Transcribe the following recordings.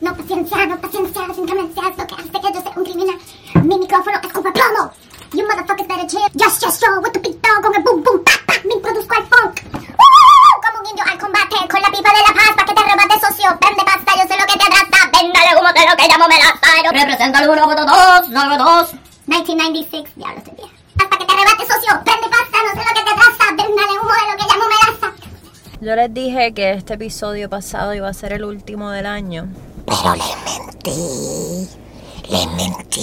No paciencia, no paciencia, sin clemencia es lo que hace que yo sea un criminal. Mi micrófono escupe plomo. You motherfuckers better chill. Just, just roll with the beat dog con el boom, boom, pa, pa. Me produzco el funk. ¡Uh! Como un indio al combate con la pipa de la paz pa' que te rebate socio. Prende pasta, yo sé lo que te atrasa. Véndale humo que lo que llamo melaza. Yo represento al uno voto dos, no dos. 1996, diablo estoy vieja. Hasta que te rebate socio. Prende pasta, no sé lo que te atrasa. Véndale humo de lo que llamo melaza. Yo les dije que este episodio pasado iba a ser el último del año. Pero les mentí. Les mentí.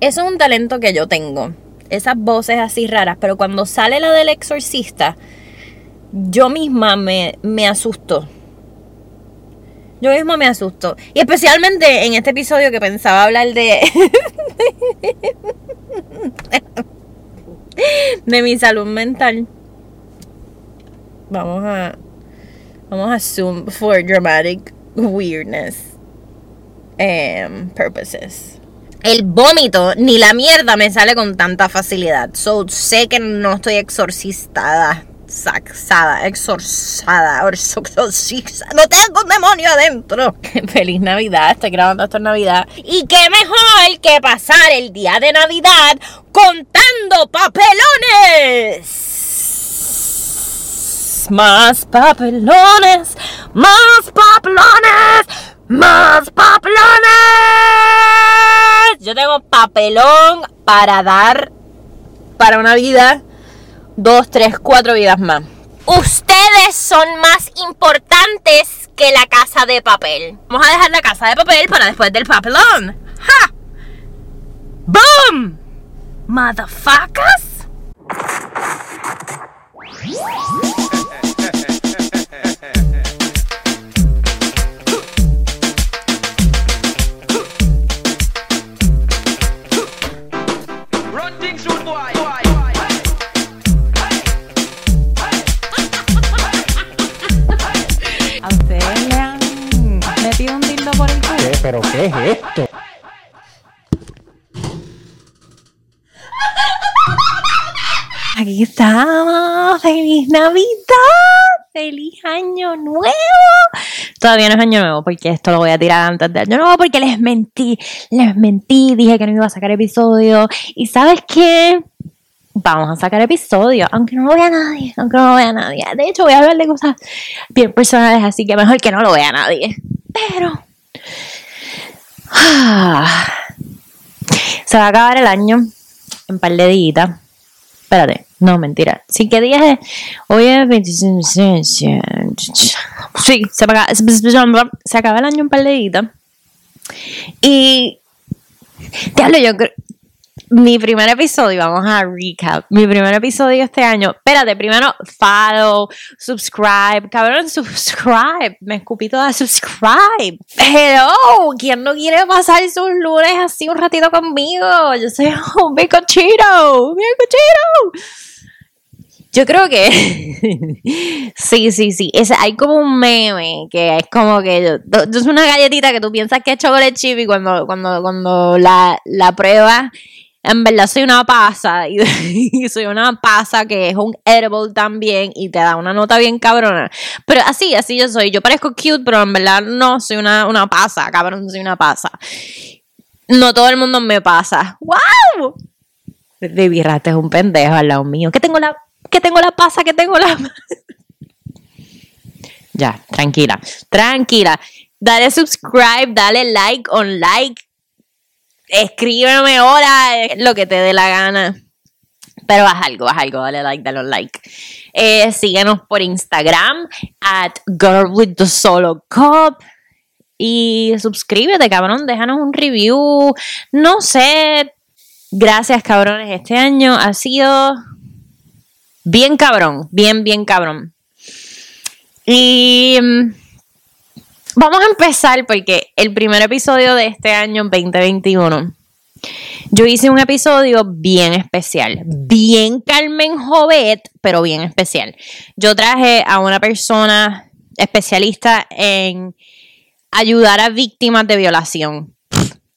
Eso es un talento que yo tengo. Esas voces así raras. Pero cuando sale la del exorcista, yo misma me, me asusto. Yo misma me asusto. Y especialmente en este episodio que pensaba hablar de. de mi salud mental. Vamos a. Vamos a zoom for dramatic weirdness um, purposes. El vómito ni la mierda me sale con tanta facilidad. So sé que no estoy exorcistada. Saxada, exorcada, exorcizada. No tengo un demonio adentro. Feliz Navidad, estoy grabando esto en Navidad. Y qué mejor que pasar el día de Navidad contando papelones. Más papelones, más papelones, más papelones. Yo tengo papelón para dar para una vida, dos, tres, cuatro vidas más. Ustedes son más importantes que la casa de papel. Vamos a dejar la casa de papel para después del papelón. ¡Ja! ¡Boom! Motherfuckers. ¿Pero qué es esto? Aquí estamos. ¡Feliz Navidad! ¡Feliz Año Nuevo! Todavía no es Año Nuevo porque esto lo voy a tirar antes de Año Nuevo porque les mentí. Les mentí. Dije que no iba a sacar episodio. ¿Y sabes qué? Vamos a sacar episodio, aunque no lo vea nadie, aunque no lo vea nadie. De hecho, voy a hablar de cosas bien personales, así que mejor que no lo vea nadie. Pero... se va a acabar el año en par de días. Espérate, no, mentira. Sí, ¿qué día es? Hoy es 25. Sí, se acaba, se acaba el año en par de días. Y. Diablo, yo creo. Mi primer episodio, vamos a recap. Mi primer episodio este año. Espérate, primero follow, subscribe. Cabrón, subscribe. Me escupí toda subscribe. Hello, ¿quién no quiere pasar sus lunes así un ratito conmigo? Yo soy un bicochito, un bicochito. Yo creo que sí, sí, sí. Es, hay como un meme que es como que yo- es una galletita que tú piensas que es chocolate chip y cuando, cuando, cuando la, la pruebas, en verdad soy una pasa y, soy una pasa que es un edible también y te da una nota bien cabrona. Pero así, así yo soy. Yo parezco cute, pero en verdad no soy una, una pasa, cabrón, soy una pasa. No todo el mundo me pasa. ¡Wow! Baby Rata es un pendejo al lado mío. Que tengo la, que tengo la pasa, que tengo la. ya, tranquila, tranquila. Dale subscribe, dale like, on like. Escríbeme ahora eh, lo que te dé la gana. Pero haz algo, haz algo, dale like, dale un like. Eh, síguenos por Instagram, at Girl with the Solo Cup. Y suscríbete, cabrón, déjanos un review. No sé. Gracias, cabrones. Este año ha sido bien cabrón, bien, bien cabrón. Y mm, vamos a empezar porque el primer episodio de este año 2021, yo hice un episodio bien especial, bien Carmen Jovet, pero bien especial. Yo traje a una persona especialista en ayudar a víctimas de violación.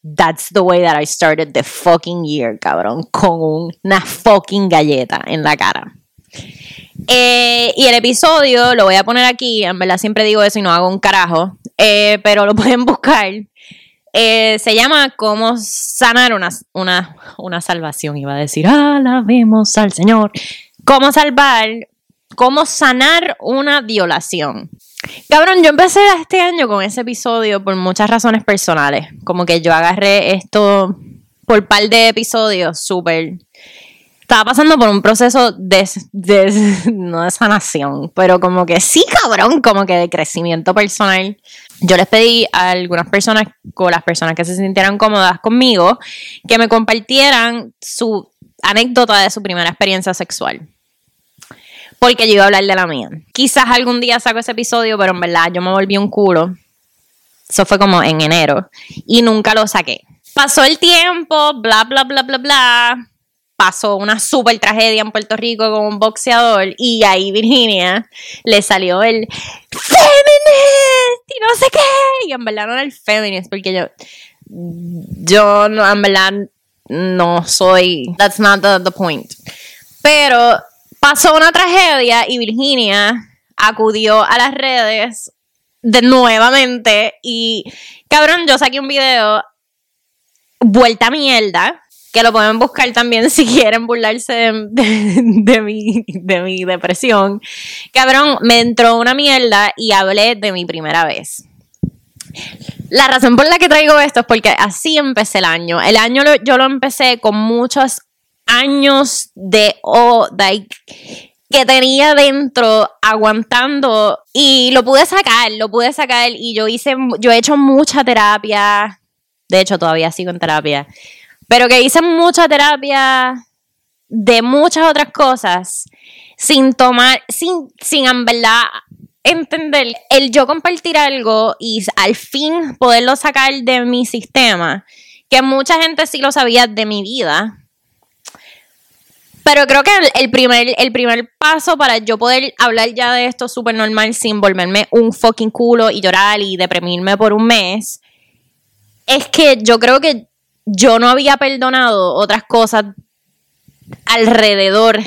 That's the way that I started the fucking year, cabrón, con una fucking galleta en la cara. Eh, y el episodio lo voy a poner aquí, en verdad siempre digo eso y no hago un carajo. Eh, pero lo pueden buscar. Eh, se llama Cómo sanar una, una, una salvación. Iba a decir, alabemos al Señor. Cómo salvar, cómo sanar una violación. Cabrón, yo empecé este año con ese episodio por muchas razones personales. Como que yo agarré esto por par de episodios súper estaba pasando por un proceso de, de- no de sanación, pero como que sí, cabrón, como que de crecimiento personal. Yo les pedí a algunas personas, con las personas que se sintieran cómodas conmigo, que me compartieran su anécdota de su primera experiencia sexual. Porque yo iba a hablar de la mía. Quizás algún día saco ese episodio, pero en verdad yo me volví un culo. Eso fue como en enero. Y nunca lo saqué. Pasó el tiempo, bla, bla, bla, bla, bla pasó una super tragedia en Puerto Rico con un boxeador y ahí Virginia le salió el feminist y no sé qué. Y en verdad no era el feminist porque yo yo no, en verdad no soy that's not the, the point. Pero pasó una tragedia y Virginia acudió a las redes de nuevamente y cabrón yo saqué un video vuelta a mierda que lo pueden buscar también si quieren burlarse de, mi, de mi depresión. Cabrón, me entró una mierda y hablé de mi primera vez. La razón por la que traigo esto es porque así empecé el año. El año lo- yo lo empecé con muchos años de oh, que tenía dentro aguantando y lo pude sacar, lo pude sacar y yo hice, yo he hecho mucha terapia. De hecho, todavía sigo en terapia pero que hice mucha terapia de muchas otras cosas sin tomar, sin, sin en verdad entender el yo compartir algo y al fin poderlo sacar de mi sistema, que mucha gente sí lo sabía de mi vida. Pero creo que el, primer, el primer paso para yo poder hablar ya de esto súper normal sin volverme un fucking culo y llorar y deprimirme por un mes, es que yo creo que yo no había perdonado otras cosas alrededor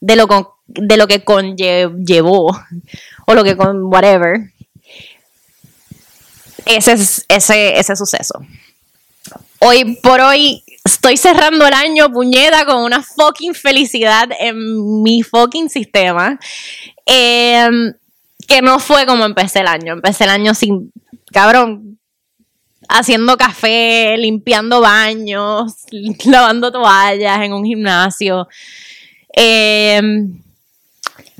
de lo, de lo que conllevó o lo que con whatever ese, es- ese, ese suceso. Hoy por hoy estoy cerrando el año puñeta con una fucking felicidad en mi fucking sistema. Em, que no fue como empecé el año. Empecé el año sin, cabrón, haciendo café, limpiando baños, lavando toallas en un gimnasio. Em,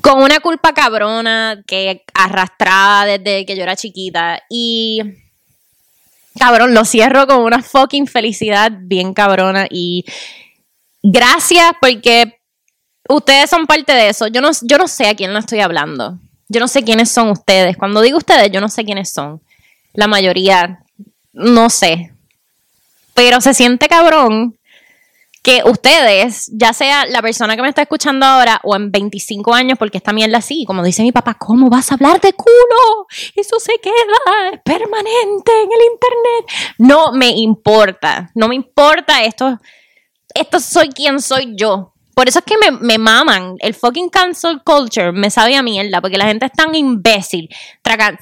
con una culpa cabrona que arrastraba desde que yo era chiquita. Y cabrón, lo cierro con una fucking felicidad bien cabrona. Y gracias porque ustedes son parte de eso. Yo no, yo no sé a quién le estoy hablando. Yo no sé quiénes son ustedes. Cuando digo ustedes, yo no sé quiénes son. La mayoría, no sé. Pero se siente cabrón que ustedes, ya sea la persona que me está escuchando ahora o en 25 años, porque esta mierda así, como dice mi papá, ¿cómo vas a hablar de culo? Eso se queda permanente en el internet. No me importa, no me importa esto. Esto soy quien soy yo. Por eso es que me, me maman. El fucking cancel culture me sabe a mierda, porque la gente es tan imbécil.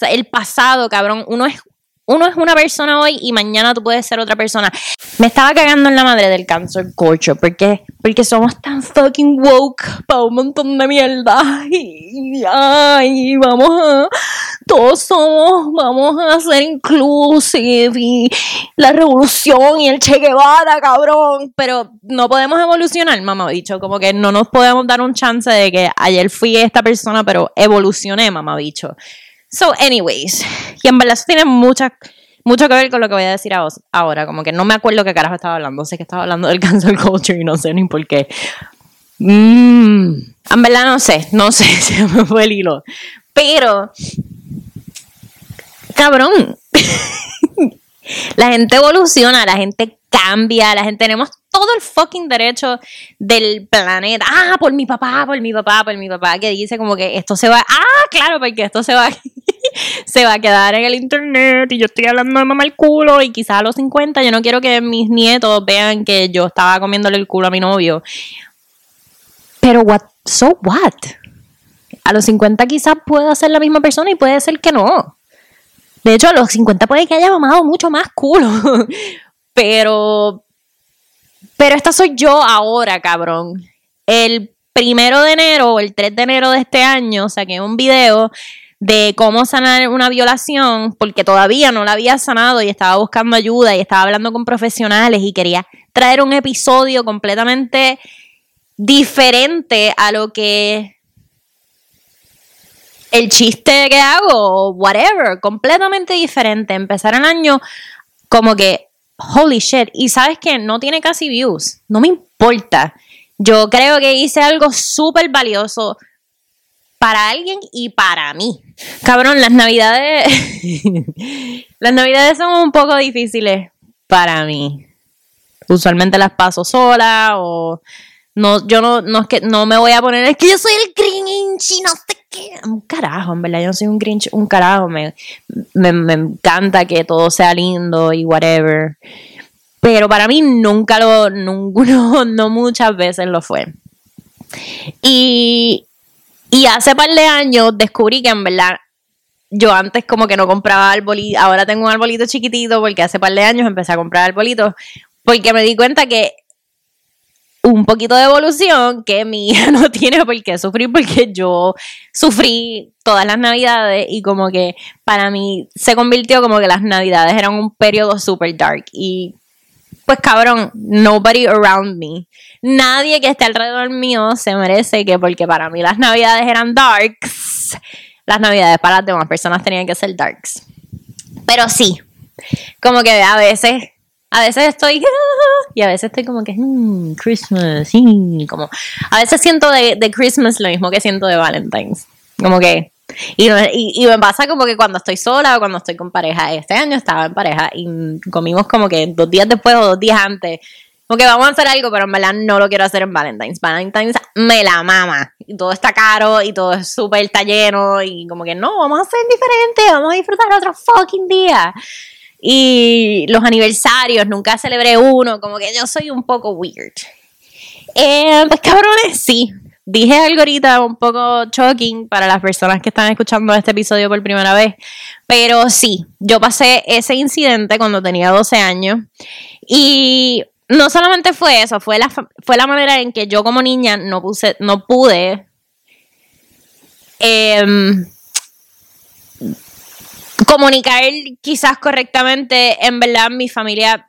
El pasado, cabrón, uno es uno es una persona hoy y mañana tú puedes ser otra persona. Me estaba cagando en la madre del cancel culture porque, porque somos tan fucking woke para un montón de mierda. Y, ay, vamos a. Todos somos, vamos a ser inclusive y la revolución y el Che Guevara, cabrón. Pero no podemos evolucionar, mamá bicho. Como que no nos podemos dar un chance de que ayer fui esta persona, pero evolucioné, mamá bicho. So, anyways, y en verdad eso tiene mucha, mucho que ver con lo que voy a decir a vos ahora. Como que no me acuerdo qué carajo estaba hablando. Sé que estaba hablando del cancel culture y no sé ni por qué. Mm, en verdad no sé, no sé, se me fue el hilo. Pero, cabrón, la gente evoluciona, la gente cambia, la gente tenemos todo el fucking derecho del planeta. Ah, por mi papá, por mi papá, por mi papá, que dice como que esto se va. Ah, claro, porque esto se va. se va a quedar en el internet y yo estoy hablando de mamá el culo y quizás a los 50 yo no quiero que mis nietos vean que yo estaba comiéndole el culo a mi novio. Pero what, so what? A los 50 quizás pueda ser la misma persona y puede ser que no. De hecho, a los 50 puede que haya mamado mucho más culo. pero. Pero esta soy yo ahora, cabrón. El primero de enero o el 3 de enero de este año saqué un video de cómo sanar una violación, porque todavía no la había sanado y estaba buscando ayuda y estaba hablando con profesionales y quería traer un episodio completamente diferente a lo que el chiste que hago, whatever, completamente diferente. Empezar el año como que, holy shit, y sabes que no tiene casi views, no me importa. Yo creo que hice algo súper valioso para alguien y para mí. Cabrón, las navidades. las navidades son un poco difíciles para mí. Usualmente las paso sola o. No, yo no, no es que no me voy a poner, es que yo soy el Grinch y no sé qué. Un carajo, en verdad, yo no soy un Grinch, un carajo. Me, me, me encanta que todo sea lindo y whatever. Pero para mí nunca lo, no, no muchas veces lo fue. Y, y hace par de años descubrí que en verdad yo antes como que no compraba arbolitos, ahora tengo un arbolito chiquitito porque hace par de años empecé a comprar arbolitos porque me di cuenta que un poquito de evolución que mi hija no tiene por qué sufrir porque yo sufrí todas las navidades y como que para mí se convirtió como que las navidades eran un periodo super dark y pues cabrón, nobody around me. Nadie que esté alrededor mío se merece que porque para mí las navidades eran darks, las navidades para las demás personas tenían que ser darks. Pero sí, como que a veces, a veces estoy, y a veces estoy como que, hmm, Christmas, sí, como, a veces siento de, Christmas lo mismo que siento de Valentine's. Como que, y, y, y, me pasa como que cuando estoy sola o cuando estoy con pareja. Este año estaba en pareja y comimos como que dos días después o dos días antes. Que vamos a hacer algo, pero en verdad no lo quiero hacer en Valentine's. Valentine's me la mama. Y todo está caro y todo es súper está lleno. Y como que no, vamos a hacer diferente. Vamos a disfrutar otro fucking día. Y los aniversarios, nunca celebré uno. Como que yo soy un poco weird. Eh, pues cabrones, sí. Dije algo ahorita un poco shocking para las personas que están escuchando este episodio por primera vez, pero sí, yo pasé ese incidente cuando tenía 12 años y no solamente fue eso, fue la, fue la manera en que yo como niña no, puse, no pude eh, comunicar quizás correctamente, en verdad mi familia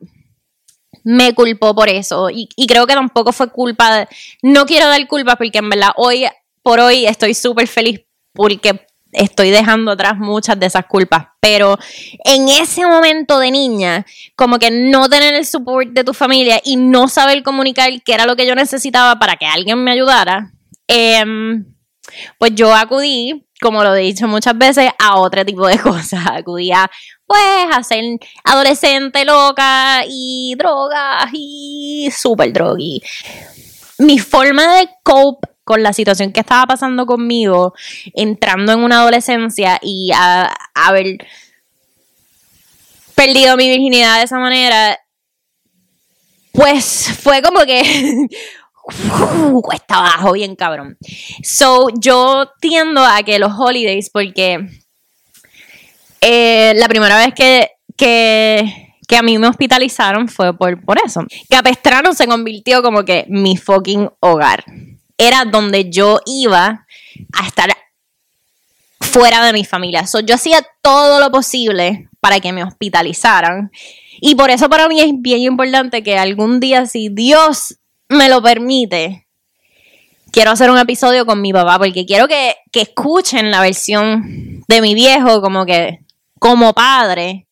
me culpó por eso. Y, y creo que tampoco fue culpa. De, no quiero dar culpa porque en verdad hoy por hoy estoy súper feliz porque estoy dejando atrás muchas de esas culpas. Pero en ese momento de niña, como que no tener el support de tu familia y no saber comunicar qué era lo que yo necesitaba para que alguien me ayudara, eh, pues yo acudí, como lo he dicho muchas veces, a otro tipo de cosas. Acudí a, pues, a ser adolescente loca y drogas y súper drogui. Mi forma de cope con la situación que estaba pasando conmigo, entrando en una adolescencia y haber perdido mi virginidad de esa manera, pues fue como que cuesta abajo, bien cabrón. So, yo tiendo a que los holidays, porque eh, la primera vez que, que, que, a mí me hospitalizaron fue por, por eso. Capestrano se convirtió como que mi fucking hogar. Era donde yo iba a estar fuera de mi familia. So, yo hacía todo lo posible para que me hospitalizaran. Y por eso para mí es bien importante que algún día, si Dios me lo permite, quiero hacer un episodio con mi papá porque quiero que, que escuchen la versión de mi viejo como que como padre,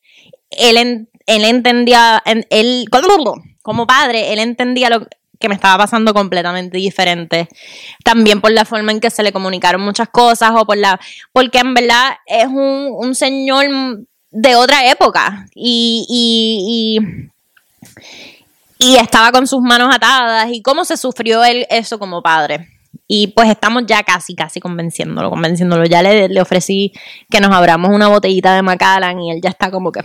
él, él entendía, él, como padre, él entendía lo que me estaba pasando completamente diferente. También por la forma en que se le comunicaron muchas cosas o por la, porque en verdad es un, señor de otra época y, y, y y estaba con sus manos atadas y cómo se sufrió él eso como padre. Y pues estamos ya casi, casi convenciéndolo, convenciéndolo. Ya le, le ofrecí que nos abramos una botellita de Macallan y él ya está como que,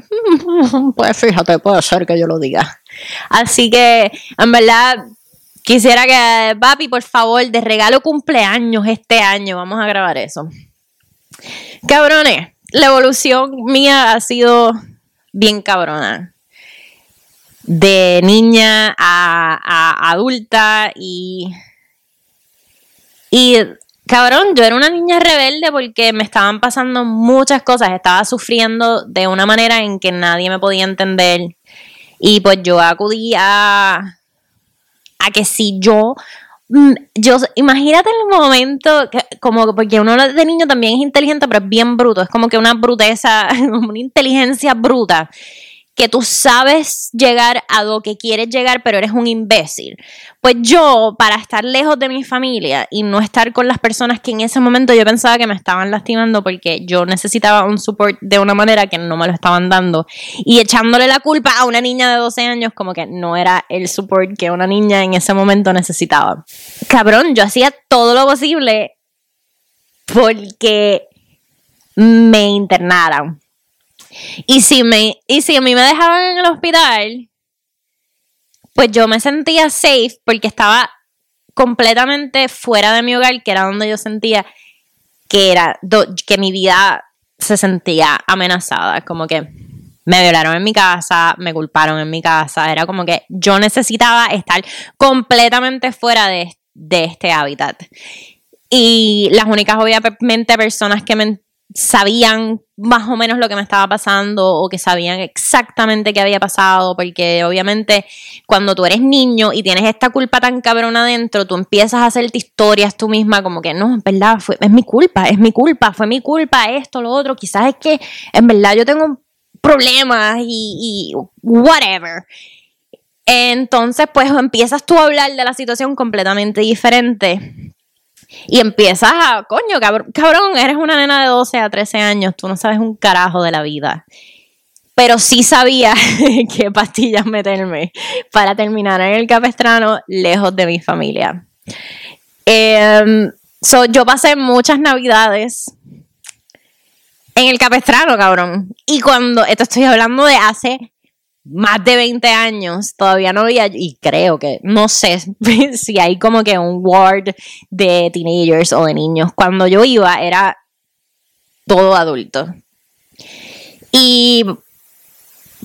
pues fíjate, puede ser que yo lo diga. Así que, en verdad, quisiera que, papi, por favor, de regalo cumpleaños este año, vamos a grabar eso. Cabrones, la evolución mía ha sido bien cabrona. De niña a adulta y. Y cabrón, yo era una niña rebelde porque me estaban pasando muchas cosas. Estaba sufriendo de una manera en que nadie me podía entender. Y pues yo acudí a, que si yo mm, yo, imagínate el momento, que, como porque uno de niño también es inteligente, pero es bien bruto, es como que una bruteza, una inteligencia bruta, que tú sabes llegar a lo que quieres llegar, pero eres un imbécil. Pues yo, para estar lejos de mi familia y no estar con las personas que en ese momento yo pensaba que me estaban lastimando porque yo necesitaba un support de una manera que no me lo estaban dando y echándole la culpa a una niña de 12 años como que no era el support que una niña en ese momento necesitaba. Cabrón, yo hacía todo lo posible porque me internaran. Y si, me, y si a mí me dejaban en el hospital, pues yo me sentía safe porque estaba completamente fuera de mi hogar, que era donde yo sentía que era que mi vida se sentía amenazada, como que me violaron en mi casa, me culparon en mi casa, era como que yo necesitaba estar completamente fuera de, de este hábitat. Y las únicas obviamente personas que me sabían más o menos lo que me estaba pasando o que sabían exactamente qué había pasado, porque obviamente cuando tú eres niño y tienes esta culpa tan cabrona adentro, tú empiezas a hacerte historias tú misma como que no, en verdad, fue, es mi culpa, es mi culpa, fue mi culpa esto, lo otro, quizás es que en verdad yo tengo problemas y, y whatever. Entonces, pues empiezas tú a hablar de la situación completamente diferente y empiezas a, coño, cabrón, eres una nena de 12 a 13 años, tú no sabes un carajo de la vida. Pero sí sabía qué pastillas meterme para terminar en el capestrano lejos de mi familia. Em, yo pasé muchas navidades en el capestrano, cabrón. Y cuando, esto estoy hablando de hace más de 20 años, todavía no había, y creo que, no sé si hay como que un ward de teenagers o de niños. Cuando yo iba era todo adulto. Y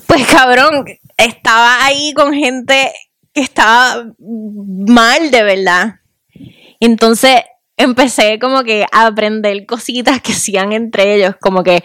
pues cabrón, estaba ahí con gente que estaba mal de verdad. Entonces empecé como que a aprender cositas que hacían entre ellos, como que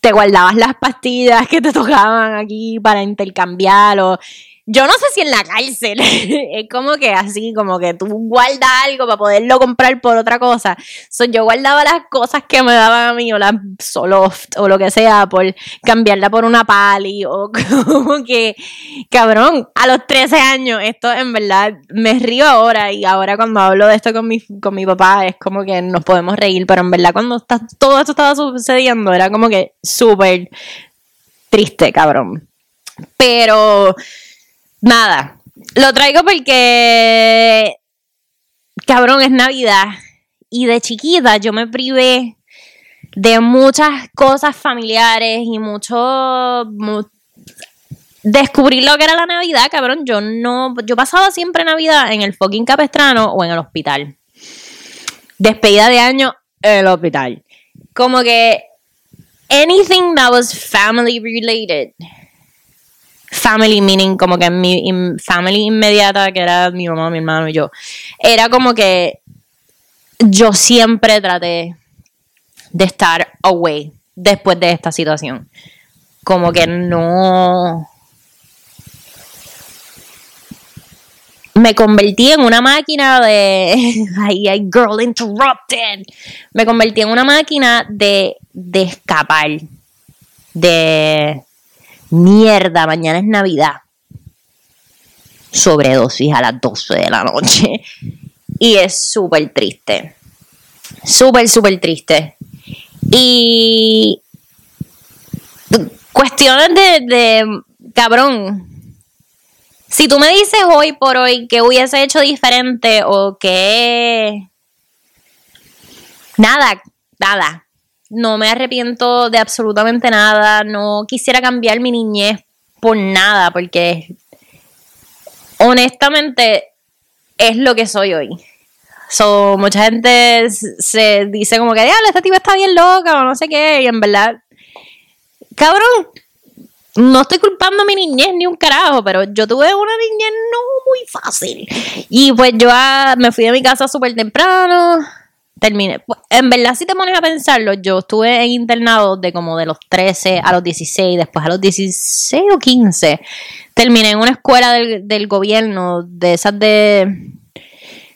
te guardabas las pastillas que te tocaban aquí para intercambiar o yo no sé si en la cárcel es como que así, como que tú guardas algo para poderlo comprar por otra cosa. So, yo guardaba las cosas que me daban a mí, o las Soloft, o lo que sea, por cambiarla por una pali, o como que, cabrón, a los 13 años, esto en verdad me río ahora, y ahora cuando hablo de esto con mi, con mi papá, es como que nos podemos reír, pero en verdad cuando está, todo esto estaba sucediendo, era como que súper triste, cabrón. Pero nada, lo traigo porque, cabrón, es Navidad. Y de chiquita yo me privé de muchas cosas familiares y mucho, descubrir lo que era la Navidad, cabrón. Yo no, yo pasaba siempre Navidad en el fucking capestrano o en el hospital. Despedida de año en el hospital. Como que anything that was family related family meaning como que mi family inmediata, que era mi mamá, mi hermano y yo, era como que yo siempre traté de estar away después de esta situación. Como que no... Me convertí en una máquina de... Ay, ay, girl interrupted. Me convertí en una máquina de, de escapar. De mierda, mañana es Navidad. Sobredosis a las 12 de la noche. Y es súper triste. Súper, súper triste. Y cuestiones de, de, cabrón. Si tú me dices hoy por hoy que hubiese hecho diferente o que... Nada, nada no me arrepiento de absolutamente nada, no quisiera cambiar mi niñez por nada, porque honestamente es lo que soy hoy. mucha gente se dice como que, diablo, esta tipa está bien loca o no sé qué, y en verdad cabrón, no estoy culpando a mi niñez ni un carajo, pero yo tuve una niñez no muy fácil. Y pues yo ah, me fui de mi casa súper temprano, terminé. En verdad, si te pones a pensarlo, yo estuve internado de como de los 13 a los 16, después a los 16 o 15. Terminé en una escuela del, del gobierno, de esas de...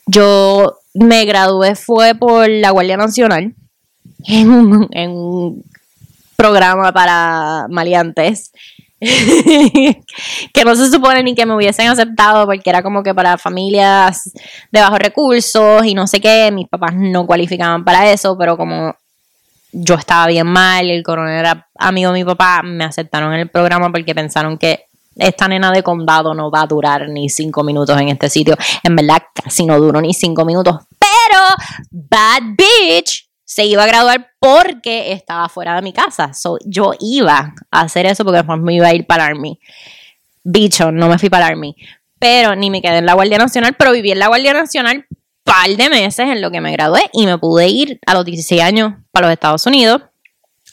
Yo me gradué fue por la Guardia Nacional en un, en un programa para maleantes que no se supone ni que me hubiesen aceptado porque era como que para familias de bajos recursos y no sé qué, mis papás no cualificaban para eso, pero como yo estaba bien mal, el coronel era amigo de mi papá, me aceptaron en el programa porque pensaron que esta nena de condado no va a durar ni cinco minutos en este sitio. En verdad, casi no duró ni cinco minutos. Pero, bad bitch, se iba a graduar porque estaba fuera de mi casa. So, yo iba a hacer eso porque después me iba a ir para el Army. Bicho, no me fui para el Army. Pero ni me quedé en la Guardia Nacional, pero viví en la Guardia Nacional par de meses en lo que me gradué y me pude ir a los 16 años para los Estados Unidos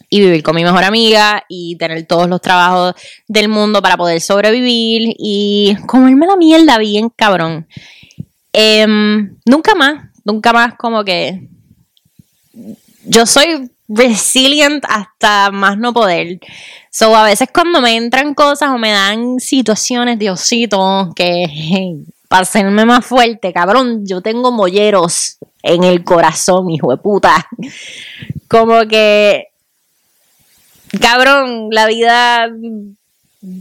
y vivir con mi mejor amiga y tener todos los trabajos del mundo para poder sobrevivir y comerme la mierda bien cabrón. Em, nunca más, nunca más como que yo soy resilient hasta más no poder. So a veces cuando me entran cosas o me dan situaciones, Diosito, que para hacerme más fuerte, cabrón, yo tengo molleros en el corazón, hijo de puta. Como que cabrón, la vida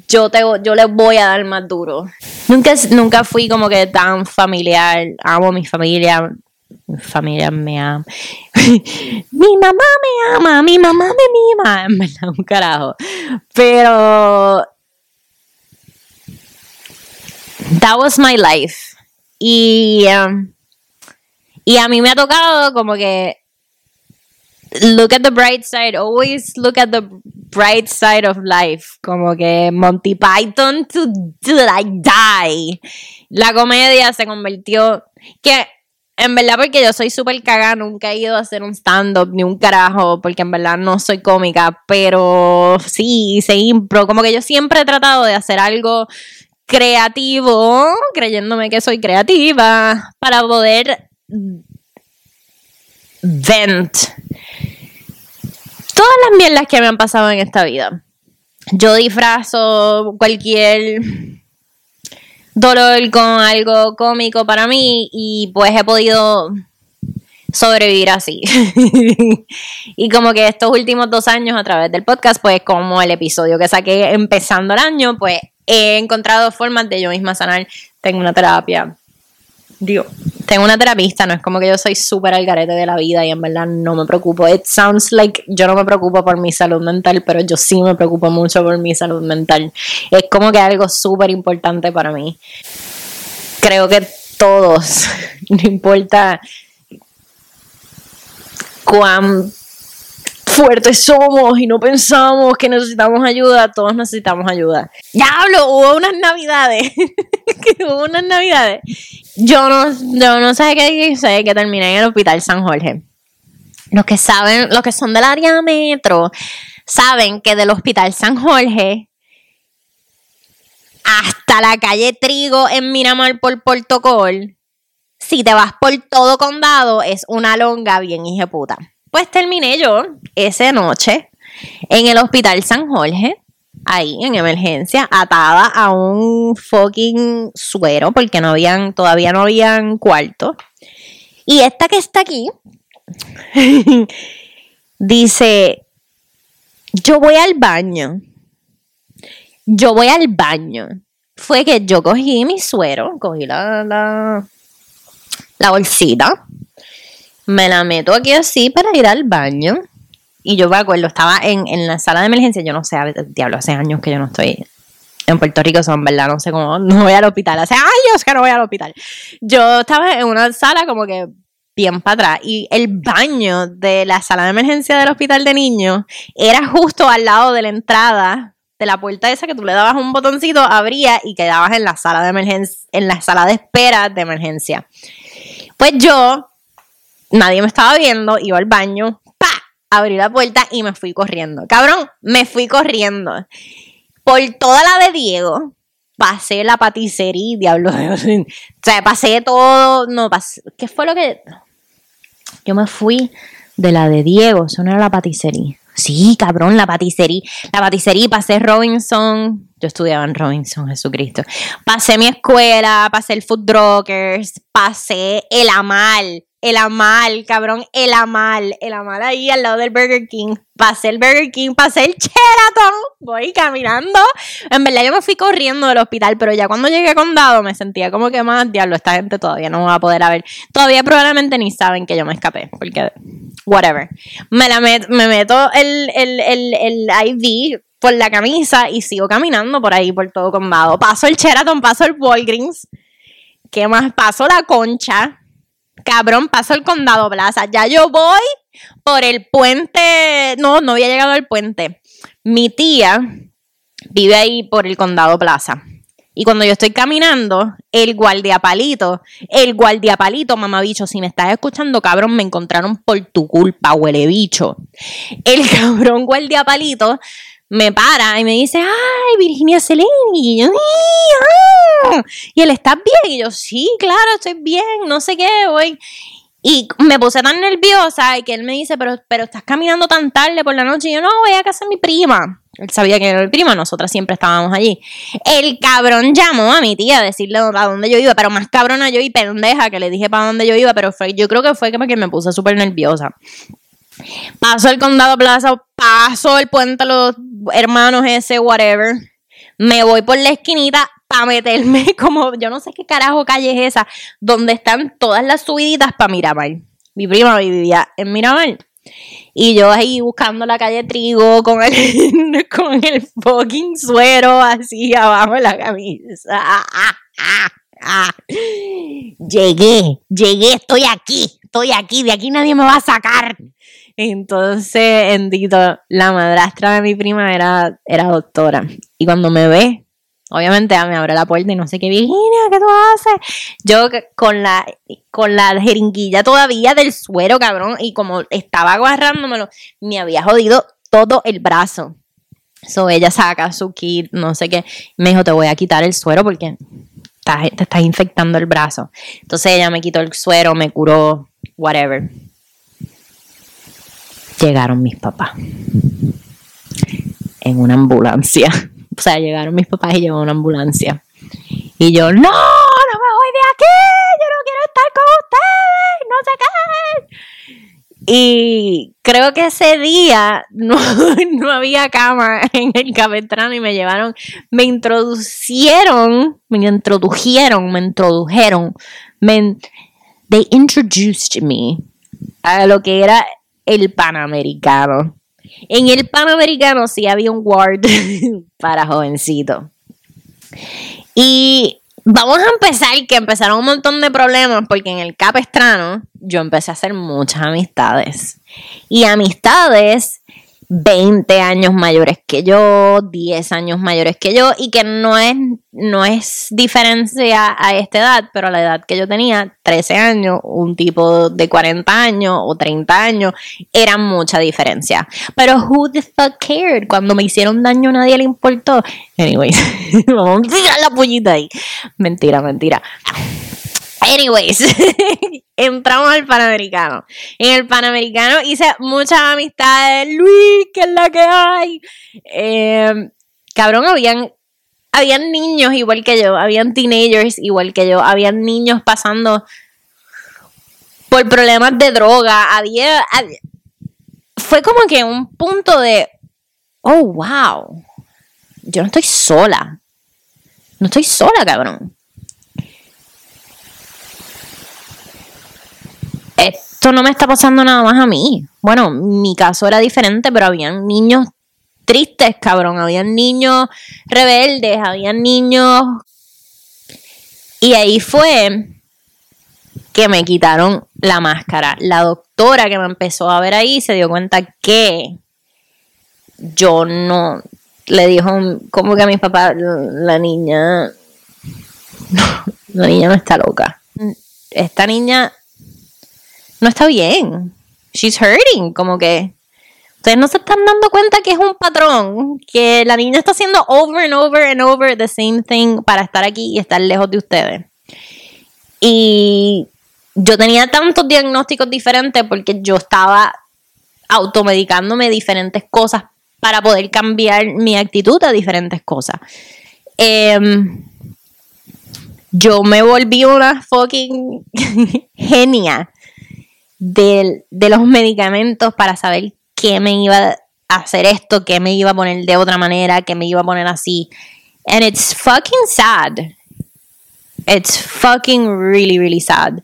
yo te yo les voy a dar más duro. Nunca nunca fui como que tan familiar, amo a mi familia, mi familia me ama. mi mamá me ama, mi mamá me mima, en verdad, un carajo. Pero that was my life. Y um, y a mí me ha tocado como que look at the bright side, always look at the bright side of life, como que Monty Python to, like die. La comedia se convirtió que en verdad porque yo soy súper cagada, nunca he ido a hacer un stand-up ni un carajo, porque en verdad no soy cómica, pero sí, hice impro, como que yo siempre he tratado de hacer algo creativo, creyéndome que soy creativa, para poder vent todas las mierdas que me han pasado en esta vida. Yo disfrazo cualquier dolor con algo cómico para mí y pues he podido sobrevivir así. y como que estos últimos dos años a través del podcast, pues como el episodio que saqué empezando el año, pues he encontrado formas de yo misma sanar. Tengo una terapia digo, tengo una terapista, no es como que yo soy súper al garete de la vida y en verdad no me preocupo. It sounds like yo no me preocupo por mi salud mental, pero yo sí me preocupo mucho por mi salud mental. Es como que algo súper importante para mí. Creo que todos, no importa cuán fuertes somos y no pensamos que necesitamos ayuda, todos necesitamos ayuda. Ya hablo, hubo unas navidades, hubo unas navidades. Yo no, yo no sé qué sé que terminé en el hospital San Jorge. Los que saben, los que son del área metro, saben que del hospital San Jorge hasta la calle Trigo en Miramar por Portocol, si te vas por todo condado, es una longa bien puta. Pues terminé yo esa noche en el hospital San Jorge, ahí en emergencia, atada a un fucking suero, porque todavía no habían cuarto. Y esta que está aquí dice: Yo voy al baño. Yo voy al baño. Fue que yo cogí mi suero, cogí la, la, la bolsita me la meto aquí así para ir al baño. Y yo me acuerdo, estaba en, en la sala de emergencia, yo no sé, diablo, hace años que yo no estoy en Puerto Rico, son verdad, no sé cómo, no voy al hospital, hace años que no voy al hospital. Yo estaba en una sala como que bien para atrás y el baño de la sala de emergencia del hospital de niños era justo al lado de la entrada de la puerta esa que tú le dabas un botoncito, abría y quedabas en la sala de emergencia, en la sala de espera de emergencia. Pues yo nadie me estaba viendo, iba al baño, ¡pa! abrí la puerta y me fui corriendo. Cabrón, me fui corriendo. Por toda la de Diego, pasé la paticería, diablo. o sea, pasé todo. No, pasé. ¿Qué fue lo que.? Yo me fui de la de Diego, eso no era la paticería. Sí, cabrón, la paticería. La paticería, pasé Robinson. Yo estudiaba en Robinson, Jesucristo. Pasé mi escuela, pasé el Food Druckers, pasé el Amal. El Amal, cabrón, el Amal. El Amal ahí al lado del Burger King. Pasé el Burger King, pasé el Sheraton. Voy caminando. En verdad yo me fui corriendo del hospital, pero ya cuando llegué a Condado me sentía como que más, diablo, esta gente todavía no me va a poder ver. Todavía probablemente ni saben que yo me escapé, porque, whatever. Me, la met- me meto el, el, el, el IV por la camisa y sigo caminando por ahí, por todo Condado. Paso el Sheraton, paso el Walgreens. ¿Qué más? Paso la concha. Cabrón, paso el condado plaza. Ya yo voy por el puente. No, no había llegado al puente. Mi tía vive ahí por el condado plaza. Y cuando yo estoy caminando, el guardiapalito, el guardiapalito, mamabicho, si me estás escuchando, cabrón, me encontraron por tu culpa, huele bicho. El cabrón guardiapalito me para y me dice, ay, Virginia Seleni. Y yo, "Sí, ah". Y él, ¿estás bien? Y yo, sí, claro, estoy bien, no sé qué, voy. Y me puse tan nerviosa y que él me dice, pero, pero estás caminando tan tarde por la noche. Y yo, no, voy a casa de mi prima. Él sabía que era mi prima, nosotras siempre estábamos allí. El cabrón llamó a mi tía a decirle a dónde yo iba, pero más cabrona yo y pendeja que le dije para dónde yo iba, pero fue, yo creo que fue que me puse súper nerviosa. Paso el condado plaza, paso el puente los hermanos ese, whatever. Me voy por la esquinita para meterme como, yo no sé qué carajo calle es esa, donde están todas las subiditas para Miramar. Mi prima vivía en Miramar. Y yo ahí buscando la calle Trigo con el, con el fucking suero así abajo de la camisa. Llegué, llegué, estoy aquí, estoy aquí, de aquí nadie me va a sacar. Entonces, bendito, la madrastra de mi prima era, era doctora. Y cuando me ve, obviamente me abre la puerta y no sé qué, Virginia, ¿qué tú haces? Yo con la, con la jeringuilla todavía del suero, cabrón, y como estaba agarrándomelo, me había jodido todo el brazo. So ella saca su kit, no sé qué. Me dijo, te voy a quitar el suero porque te estás infectando el brazo. Entonces ella me quitó el suero, me curó, whatever. Llegaron mis papás en una ambulancia. O sea, llegaron mis papás y llevaron una ambulancia. Y yo, no, no me voy de aquí, yo no quiero estar con ustedes, no sé qué. Y creo que ese día no, no había cama en el Capestrano y me llevaron, me introducieron, me introdujeron, me introdujeron, me, they introduced me a lo que era el Panamericano. En el Panamericano sí había un ward para jovencitos. Y vamos a empezar, que empezaron un montón de problemas, porque en el Capestrano yo empecé a hacer muchas amistades. Y amistades 20 años mayores que yo, 10 años mayores que yo, y que no es, no es diferencia a esta edad, pero a la edad que yo tenía, 13 años, un tipo de 40 años o 30 años, era mucha diferencia. Pero who the fuck cared? Cuando me hicieron daño nadie le importó. Anyways, vamos a tirar la puñita ahí. Mentira, mentira. Anyways, entramos al Panamericano. En el Panamericano hice muchas amistades. Luis, que es la que hay. Eh, cabrón, habían, habían niños igual que yo, habían teenagers igual que yo, habían niños pasando por problemas de droga. Había- fue como que un punto de, oh, wow, yo no estoy sola. No estoy sola, cabrón. Esto no me está pasando nada más a mí. Bueno, mi caso era diferente, pero habían niños tristes, cabrón. Habían niños rebeldes, habían niños... Y ahí fue que me quitaron la máscara. La doctora que me empezó a ver ahí se dio cuenta que yo no... Le dijo como que a mis papás, la niña... la niña no está loca. Esta niña no está bien. She's hurting. Como que Ustedes no se están dando cuenta que es un patrón, que la niña está haciendo over and over and over the same thing para estar aquí y estar lejos de ustedes. Y yo tenía tantos diagnósticos diferentes porque yo estaba automedicándome diferentes cosas para poder cambiar mi actitud a diferentes cosas. Em, yo me volví una fucking genia de, de los medicamentos para saber qué me iba a hacer esto, qué me iba a poner de otra manera, qué me iba a poner así. And it's fucking sad. It's fucking really, really sad.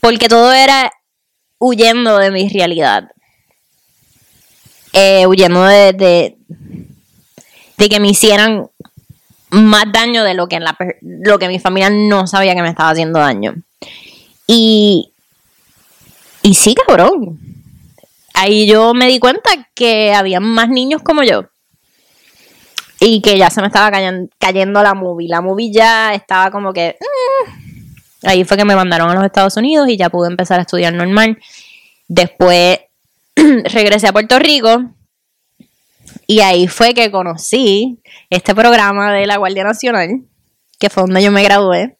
Porque todo era huyendo de mi realidad. Eh, huyendo de, de, de que me hicieran más daño de lo que, lo que mi familia no sabía que me estaba haciendo daño. Y, y sí, cabrón. Ahí yo me di cuenta que había más niños como yo. Y que ya se me estaba cayendo la movie. La movie ya estaba como que... mm. Ahí fue que me mandaron a los Estados Unidos y ya pude empezar a estudiar normal. Después regresé a Puerto Rico y ahí fue que conocí este programa de la Guardia Nacional, que fue donde yo me gradué.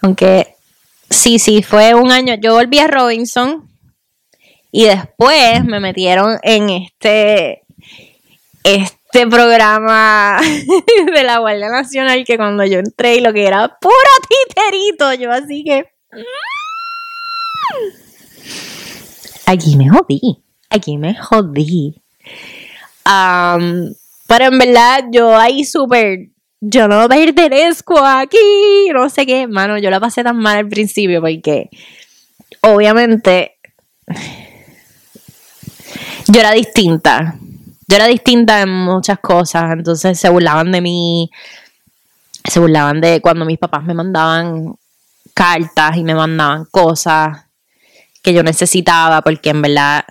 Aunque sí, sí, fue un año. Yo volví a Robinson y después me metieron en este, este programa de la Guardia Nacional que cuando yo entré y lo que era puro titerito, yo así que... Aquí me jodí, aquí me jodí. Pero en verdad yo ahí súper, yo no pertenezco aquí, no sé qué, mano, yo la pasé tan mal al principio porque obviamente yo era distinta, yo era distinta en muchas cosas, entonces se burlaban de mí, se burlaban de cuando mis papás me mandaban cartas y me mandaban cosas que yo necesitaba porque en verdad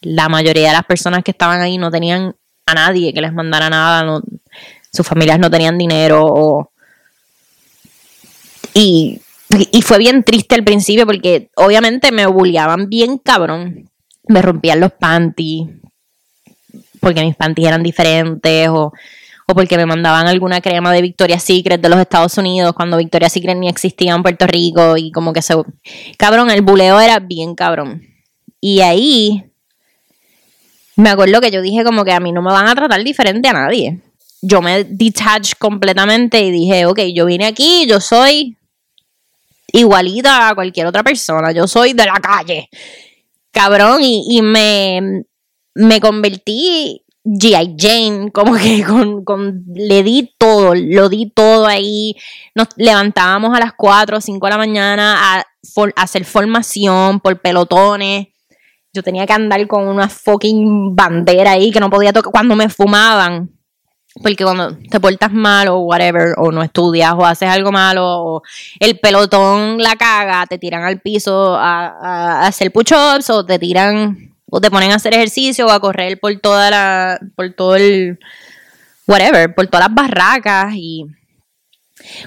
la mayoría de las personas que estaban ahí no tenían a nadie que les mandara nada, sus familias no tenían dinero o- y, fue bien triste al principio porque obviamente me bulleaban bien cabrón, me rompían los panties porque mis panties eran diferentes o, o porque me mandaban alguna crema de Victoria's Secret de los Estados Unidos cuando Victoria's Secret ni existía en Puerto Rico y como que se... Cabrón, el buleo era bien cabrón. Y ahí me acuerdo que yo dije como que a mí no me van a tratar diferente a nadie. Yo me detach completamente y dije, ok, yo vine aquí, yo soy igualita a cualquier otra persona, yo soy de la calle. Cabrón, y, y me, me convertí G.I. Jane, como que con, con, le di todo, lo di todo ahí. Nos levantábamos a las 4 o 5 de la mañana a, for- a hacer formación por pelotones. Yo tenía que andar con una fucking bandera ahí que no podía tocar cuando me fumaban. Porque cuando te portas mal o whatever, o no estudias o haces algo malo, o el pelotón la caga, te tiran al piso a, a- hacer push-ups, o te tiran, o te ponen a hacer ejercicio, o a correr por toda la, por todo el, whatever, por todas las barracas y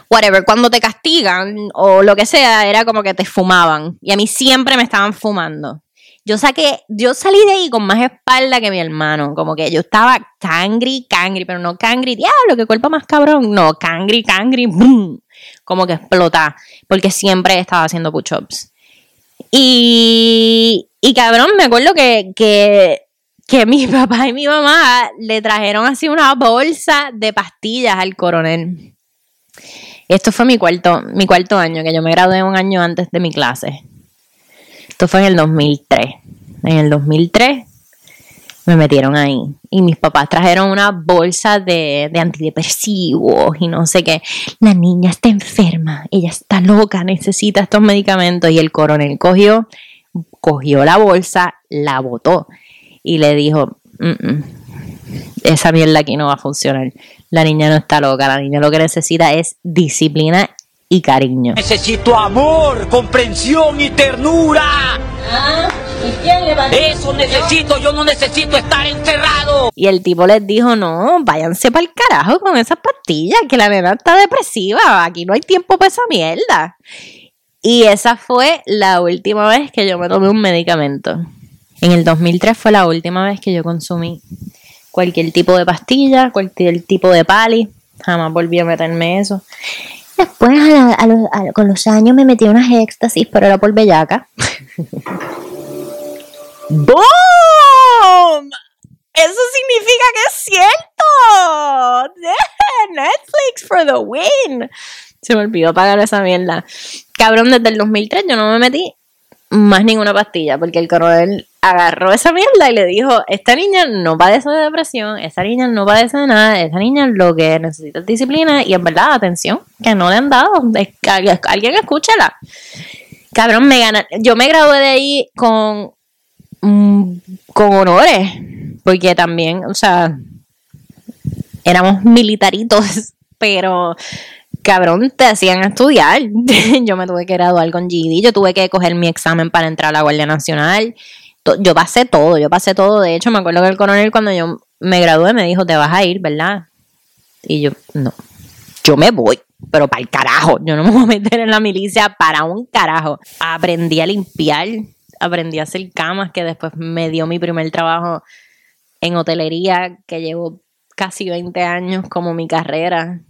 whatever, cuando te castigan o lo que sea, era como que te fumaban. Y a mí siempre me estaban fumando. Yo saqué, yo salí de ahí con más espalda que mi hermano. Como que yo estaba cangri, cangri, pero no cangri, diablo, que cuerpo más cabrón. No, cangri, cangri, boom. Como que explota. Porque siempre estaba haciendo push-ups. Y, y cabrón, me acuerdo que, que, que mi papá y mi mamá le trajeron así una bolsa de pastillas al coronel. Esto fue mi cuarto, mi cuarto año, que yo me gradué un año antes de mi clase. Esto fue en el 2003. En el 2003 me metieron ahí. Y mis papás trajeron una bolsa de, de antidepresivos y no sé qué. La niña está enferma, ella está loca, necesita estos medicamentos. Y el coronel cogió, cogió la bolsa, la botó y le dijo, "Mm, mm, esa mierda aquí no va a funcionar. La niña no está loca, la niña lo que necesita es disciplina y cariño. Necesito amor, comprensión y ternura. Eso necesito, yo no necesito estar encerrado. Y el tipo les dijo, no, váyanse para el carajo con esas pastillas, que la nena está depresiva, aquí no hay tiempo para esa mierda. Y esa fue la última vez que yo me tomé un medicamento. En el 2003 fue la última vez que yo consumí cualquier tipo de pastilla, cualquier tipo de pali. Jamás volví a meterme eso. Después, a la- a los- a- con los años, me metí unas éxtasis, pero era por bellaca. ¡Boom! Eso significa que es cierto. Yeah, Netflix for the win. Se me olvidó pagar esa mierda. Cabrón, desde el 2003 yo no me metí más ninguna pastilla porque el coronel agarró esa mierda y le dijo, esta niña no padece de depresión, esta niña no padece de nada, esta niña lo que necesita es disciplina y en verdad, atención, que no le han dado. Alguien escúchala. Cabrón, me gana. Yo me gradué de ahí con mm, con honores, porque también, o sea, éramos militaritos, pero cabrón, te hacían estudiar. yo me tuve que graduar con GED, yo tuve que coger mi examen para entrar a la Guardia Nacional. Yo pasé todo, yo pasé todo. De hecho, me acuerdo que el coronel cuando yo me gradué me dijo, te vas a ir, ¿verdad? Y yo, no, yo me voy, pero para el carajo, yo no me voy a meter en la milicia para un carajo. Aprendí a limpiar, aprendí a hacer camas, que después me dio mi primer trabajo en hotelería, que llevo casi 20 años como mi carrera.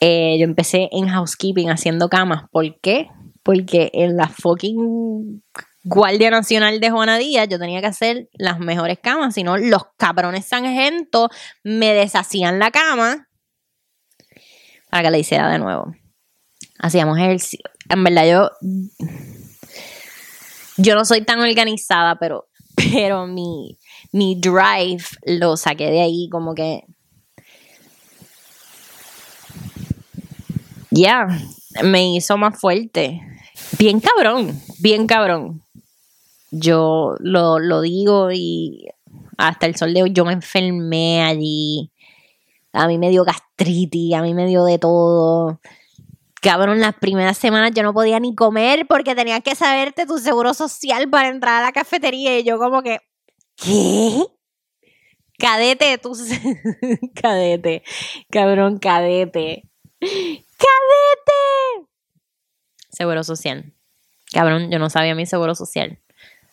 Eh, yo empecé en housekeeping haciendo camas. ¿Por qué? Porque en la fucking Guardia Nacional de Juana Díaz yo tenía que hacer las mejores camas, si no los cabrones sargentos me deshacían la cama para que la hiciera de nuevo. Hacíamos ejercicio. En verdad yo yo no soy tan organizada, pero pero mi mi drive lo saqué de ahí como que ya me hizo más fuerte. Bien cabrón, bien cabrón. Yo lo, lo digo y hasta el sol de hoy yo me enfermé allí. A mí me dio gastritis, a mí me dio de todo. Cabrón, las primeras semanas yo no podía ni comer porque tenías que saberte tu seguro social para entrar a la cafetería. Y yo como que, ¿qué? Cadete, tú... cadete. Cabrón, cadete. ¡Cadete! Seguro social. Cabrón, yo no sabía mi seguro social.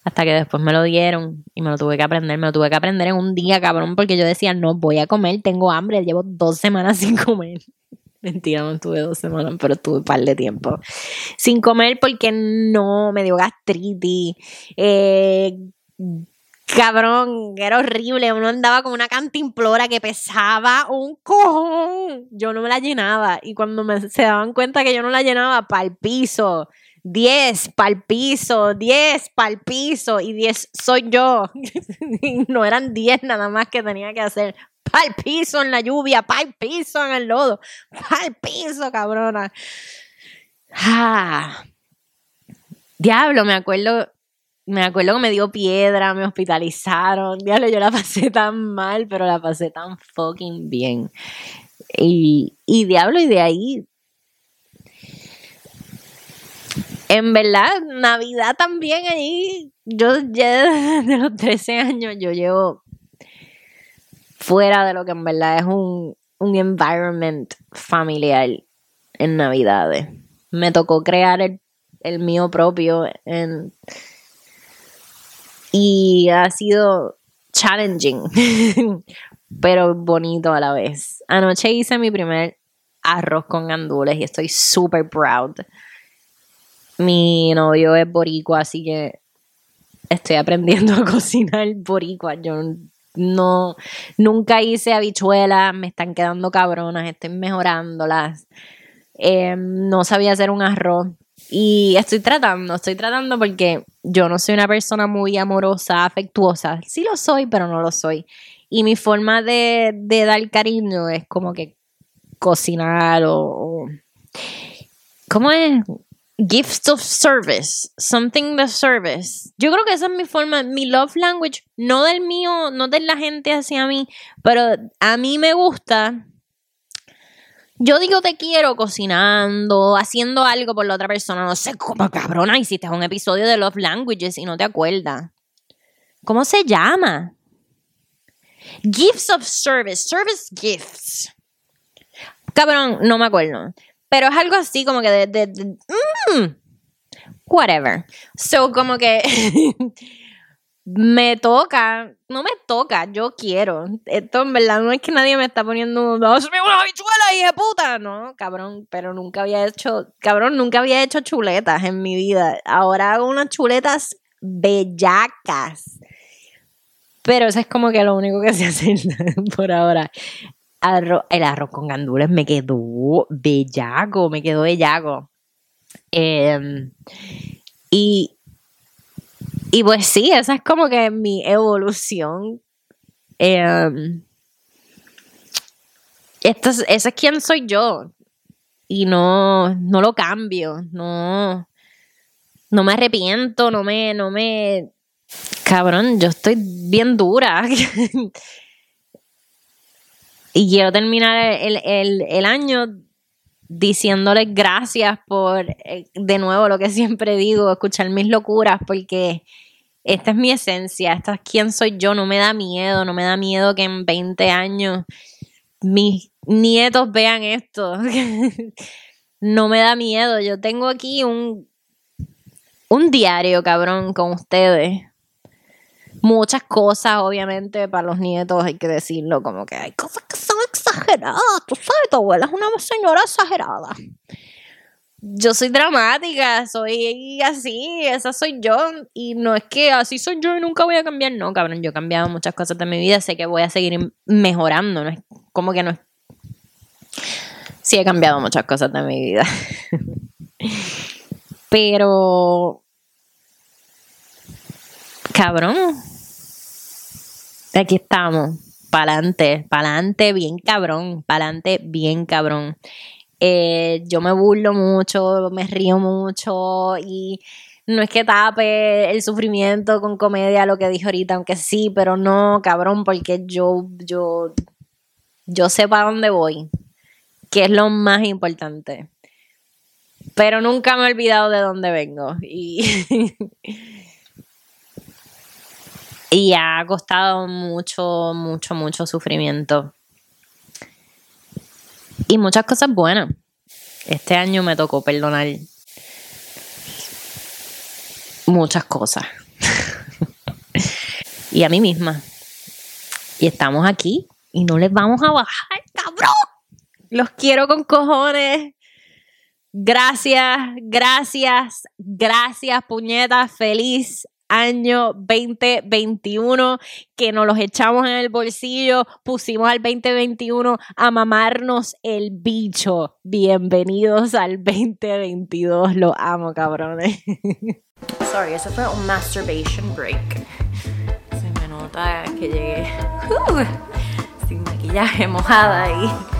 Hasta que después me lo dieron y me lo tuve que aprender. Me lo tuve que aprender en un día, cabrón, porque yo decía, no voy a comer, tengo hambre, llevo dos semanas sin comer. Mentira, no estuve dos semanas, pero estuve un par de tiempo. Sin comer porque no, me dio gastritis. Eh, cabrón, era horrible. Uno andaba con una cantimplora que pesaba un cojón. Yo no me la llenaba. Y cuando me, se daban cuenta que yo no la llenaba, para el piso. 10 para el piso, 10 para el piso y 10 soy yo. No eran 10 nada más que tenía que hacer. Para el piso en la lluvia, para el piso en el lodo, para el piso, cabrona. Ah. Diablo, me acuerdo, me acuerdo que me dio piedra, me hospitalizaron. Diablo, yo la pasé tan mal, pero la pasé tan fucking bien. Y, y diablo, y de ahí en verdad, Navidad también ahí. Yo ya desde los 13 años yo llevo fuera de lo que en verdad es un, un environment familiar en Navidades. Me tocó crear el, el mío propio en, y ha sido challenging, pero bonito a la vez. Anoche hice mi primer arroz con gandules y estoy super proud. Mi novio es boricua, así que estoy aprendiendo a cocinar boricua. Yo no, nunca hice habichuelas, me están quedando cabronas, estoy mejorándolas. Eh, no sabía hacer un arroz. Y estoy tratando, estoy tratando porque yo no soy una persona muy amorosa, afectuosa. Sí lo soy, pero no lo soy. Y mi forma de, de dar cariño es como que cocinar o ¿cómo es? Gifts of service, something de service. Yo creo que esa es mi forma, mi love language, no del mío, no de la gente hacia mí, pero a mí me gusta. Yo digo te quiero cocinando, haciendo algo por la otra persona, no sé cómo cabrona, hiciste un episodio de Love Languages y no te acuerdas. ¿Cómo se llama? Gifts of service, service gifts. Cabrón, no me acuerdo. Pero es algo así como que de... de- mm, whatever. So, como que... me toca, no me toca, yo quiero. Esto en verdad no es que nadie me está poniendo, dame una habichuela, hija puta. No, cabrón, pero nunca había hecho, cabrón, nunca había hecho chuletas en mi vida. Ahora hago unas chuletas bellacas. Pero eso es como que lo único que se hace por ahora. El arroz con gandules me quedó bellaco, me quedó bellaco. Em, y, y pues sí, esa es como que mi evolución. Em, esto es- ese es quien soy yo. Y no, no lo cambio. No, no me arrepiento, no me, no me. Cabrón, yo estoy bien dura. y quiero terminar el, el, el año diciéndoles gracias por, eh, de nuevo, lo que siempre digo, escuchar mis locuras, porque esta es mi esencia, esta es quién soy yo, no me da miedo, no me da miedo que en 20 años mis nietos vean esto. no me da miedo, yo tengo aquí un, un diario, cabrón, con ustedes. Muchas cosas, obviamente, para los nietos hay que decirlo, como que hay cosas que son exageradas. Tú sabes, tu abuela es una señora exagerada. Yo soy dramática, soy así, esa soy yo. Y no es que así soy yo y nunca voy a cambiar. No, cabrón, yo he cambiado muchas cosas de mi vida. Sé que voy a seguir mejorando. No es como que no es. Sí, he cambiado muchas cosas de mi vida. Pero. Cabrón. Aquí estamos. Pa'lante, pa'lante, bien cabrón. Pa'lante, bien cabrón. Eh, yo me burlo mucho, me río mucho y no es que tape el sufrimiento con comedia, lo que dije ahorita, aunque sí, pero no, cabrón, porque yo, yo, yo sé para dónde voy, que es lo más importante. Pero nunca me he olvidado de dónde vengo y, y ha costado mucho, mucho, mucho sufrimiento y muchas cosas buenas. Este año me tocó perdonar muchas cosas. y a mí misma. Y estamos aquí y no les vamos a bajar, cabrón. Los quiero con cojones. Gracias, gracias, gracias, puñetas. Feliz año 2021 que nos los echamos en el bolsillo, pusimos al 2021 a mamarnos el bicho. Bienvenidos al 2022, lo amo, cabrones. Sorry, eso fue un masturbation break. Se me nota que llegué uh, sin maquillaje mojada y